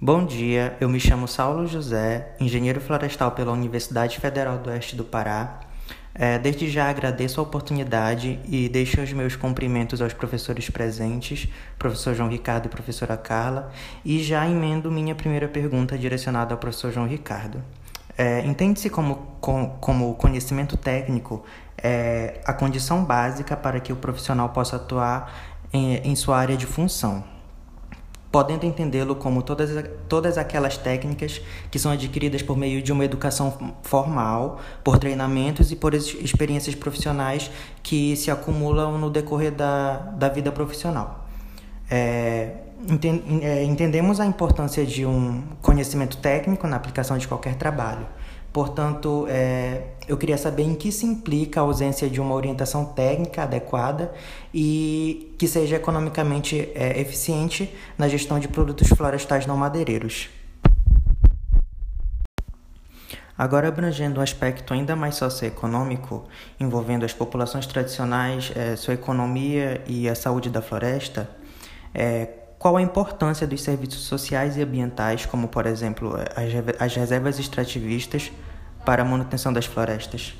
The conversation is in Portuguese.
Bom dia, eu me chamo Saulo José, engenheiro florestal pela Universidade Federal do Oeste do Pará. É, desde já agradeço a oportunidade e deixo os meus cumprimentos aos professores presentes, professor João Ricardo e professora Carla, e já emendo minha primeira pergunta direcionada ao professor João Ricardo. É, Entende-se como, como conhecimento técnico é, a condição básica para que o profissional possa atuar em, em sua área de função podendo entendê-lo como todas, todas aquelas técnicas que são adquiridas por meio de uma educação formal, por treinamentos e por experiências profissionais que se acumulam no decorrer da, da vida profissional. É, é entendemos a importância de um conhecimento técnico na aplicação de qualquer trabalho. Portanto, é, eu queria saber em que se implica a ausência de uma orientação técnica adequada e que seja economicamente é, eficiente na gestão de produtos florestais não madeireiros. Agora, abrangendo um aspecto ainda mais socioeconômico, envolvendo as populações tradicionais, é, sua economia e a saúde da floresta, é, qual a importância dos serviços sociais e ambientais, como, por exemplo, as reservas extrativistas, para a manutenção das florestas?